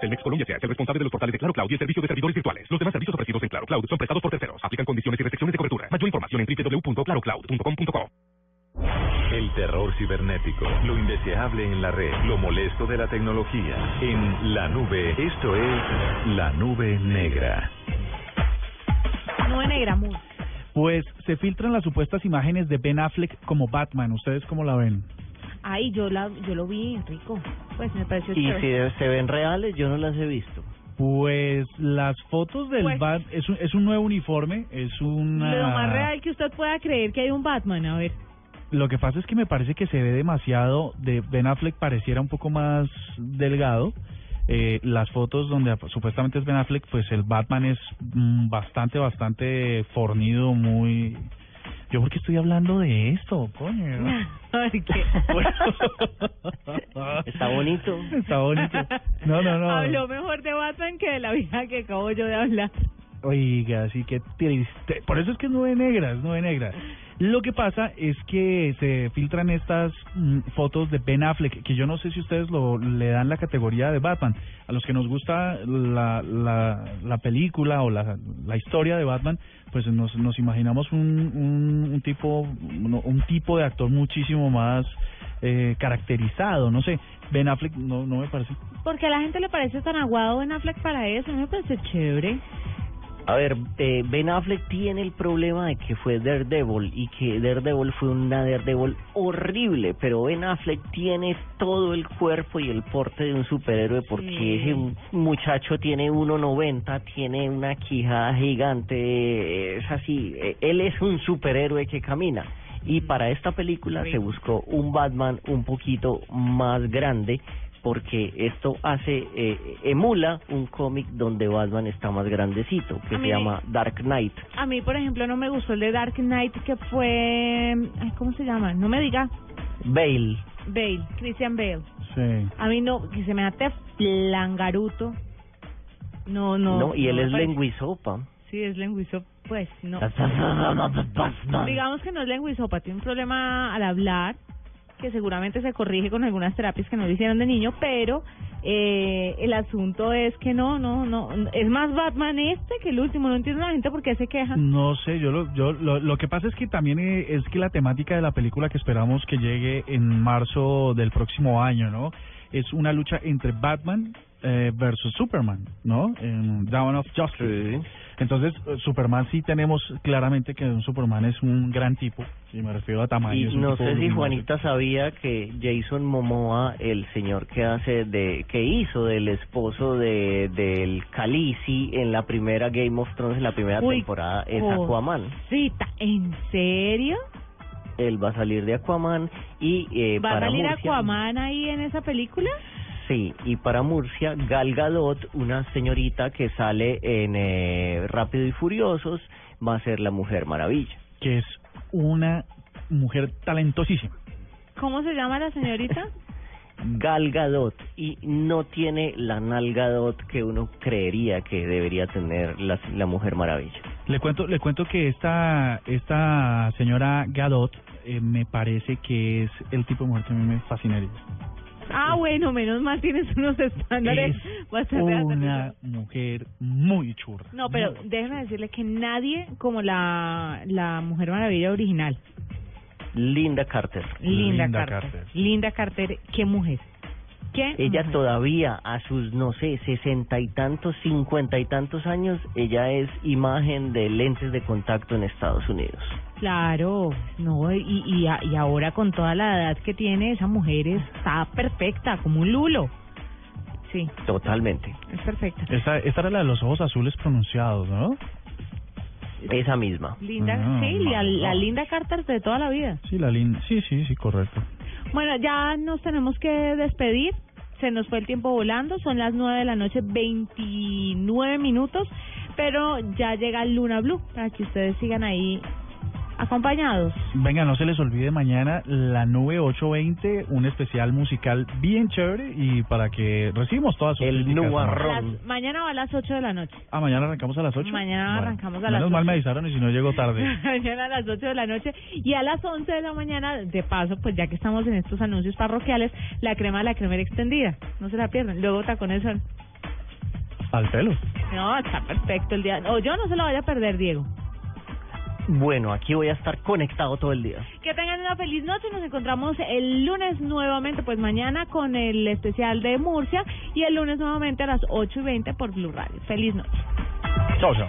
Telmex Colombia se hace responsable de los portales de Claro Cloud y el servicio de servidores virtuales. Los demás servicios ofrecidos en Claro Cloud son prestados por terceros. Aplican condiciones y restricciones de cobertura. Mayor información en www.clarocloud.com.co. El terror cibernético, lo indeseable en la red, lo molesto de la tecnología. En la nube, esto es la nube negra. Nube negra. Pues se filtran las supuestas imágenes de Ben Affleck como Batman. ¿Ustedes cómo la ven? Ay, yo, la, yo lo vi, rico. Pues me pareció Y chévere. si se ven reales, yo no las he visto. Pues las fotos del Pues- Bat es un, es un nuevo uniforme, es una Lo más real que usted pueda creer que hay un Batman, a ver. Lo que pasa es que me parece que se ve demasiado de Ben Affleck pareciera un poco más delgado. Eh, las fotos donde supuestamente es Ben Affleck, pues el Batman es mm, bastante, bastante fornido, muy... Yo porque estoy hablando de esto, coño. Está bonito. Está bonito. No, no, no. Habló mejor de Batman que de la vieja que acabo yo de hablar. Oiga, así que triste. Por eso es que es nube negra, es nube negra. Lo que pasa es que se filtran estas mm, fotos de Ben Affleck, que yo no sé si ustedes lo, le dan la categoría de Batman. A los que nos gusta la, la, la película o la, la historia de Batman, pues nos, nos imaginamos un, un, un tipo un, tipo de actor muchísimo más eh, caracterizado. No sé, Ben Affleck no, no me parece. Porque a la gente le parece tan aguado Ben Affleck para eso. A mí me parece chévere. A ver, eh, Ben Affleck tiene el problema de que fue Daredevil y que Daredevil fue una Daredevil horrible, pero Ben Affleck tiene todo el cuerpo y el porte de un superhéroe porque Sí. ese muchacho tiene 1.90, tiene una quijada gigante, es así, eh, él es un superhéroe que camina. Y para esta película se buscó un Batman un poquito más grande porque esto hace eh, emula un cómic donde Batman está más grandecito que A se mí- llama Dark Knight. A mí, por ejemplo, no me gustó el de Dark Knight que fue... Ay, ¿Cómo se llama? No me diga. Bale. Bale, Christian Bale. Sí. A mí no, que se me hace langaruto. No, no. No, y él no es lenguisopa. Sí, es lenguizo, pues no. Digamos que no es lenguisopa, tiene un problema al hablar que seguramente se corrige con algunas terapias que no le hicieron de niño, pero eh, el asunto es que no, no, no, es más Batman este que el último, no entiendo la gente por qué se queja. No sé, yo lo, yo lo, lo que pasa es que también eh, es que la temática de la película que esperamos que llegue en marzo del próximo año, ¿no? Es una lucha entre Batman eh, versus Superman, ¿no? En Dawn of Justice. Entonces, eh, Superman sí tenemos claramente que un Superman es un gran tipo, y me refiero a tamaño. Y es un no tipo sé si. Juanita sabía que Jason Momoa, el señor que hace de que hizo del esposo de del Khaleesi en la primera Game of Thrones en la primera Uy, temporada es oh. Aquaman. Cita, ¿en serio? Él va a salir de Aquaman y eh, ¿Va a para salir Murcia, Aquaman ahí en esa película? Sí, y para Murcia, Gal Gadot, una señorita que sale en eh, Rápido y Furiosos, va a ser la Mujer Maravilla. Que es una mujer talentosísima. ¿Cómo se llama la señorita? Gal Gadot y no tiene la nalgadot que uno creería que debería tener la, la Mujer Maravilla. Le cuento, le cuento que esta, esta señora Gadot eh, me parece que es el tipo de mujer que a mí me fascinaría. Ah, bueno, menos mal tienes unos estándares Es bastante una mujer muy churra. No, pero déjeme decirle que nadie como la, la Mujer Maravilla original. Linda Carter. Linda, Carter. Linda Carter, qué mujer. ¿Qué Ella mujer? todavía a sus, no sé, sesenta y tantos, cincuenta y tantos años, ella es imagen de lentes de contacto en Estados Unidos. Claro, no, y, y, a- y ahora con toda la edad que tiene, esa mujer está perfecta, como un lulo. Sí, Totalmente. es perfecta. Esta, esta era la de los ojos azules pronunciados, ¿no? Esa misma. Linda, Ah, sí, la, la no. Linda Carter de toda la vida. Sí, la linda. Sí, sí, sí, correcto. Bueno, ya nos tenemos que despedir. Se nos fue el tiempo volando. Son las 9 de la noche, 29 minutos. Pero ya llega Luna Blue para que ustedes sigan ahí acompañados. Venga, no se les olvide mañana la nube 820, un especial musical bien chévere y para que recibimos todas sus El las- mañana va a las 8 de la noche. Ah, mañana arrancamos a las 8. Mañana arrancamos a las Menos mal ocho. me avisaron y si no llego tarde. mañana a las 8 de la noche y a las 11 de la mañana, de paso, pues ya que estamos en estos anuncios parroquiales, la crema de la cremera extendida. No se la pierdan. Luego tacones son. Al pelo. No, está perfecto el día. O yo no se lo vaya a perder, Diego. Bueno, aquí voy a estar conectado todo el día. Que tengan una feliz noche. Nos encontramos el lunes nuevamente, pues mañana con el especial de Murcia y el lunes nuevamente a las 8 y 20 por Blue Radio. Feliz noche. Chao, chao.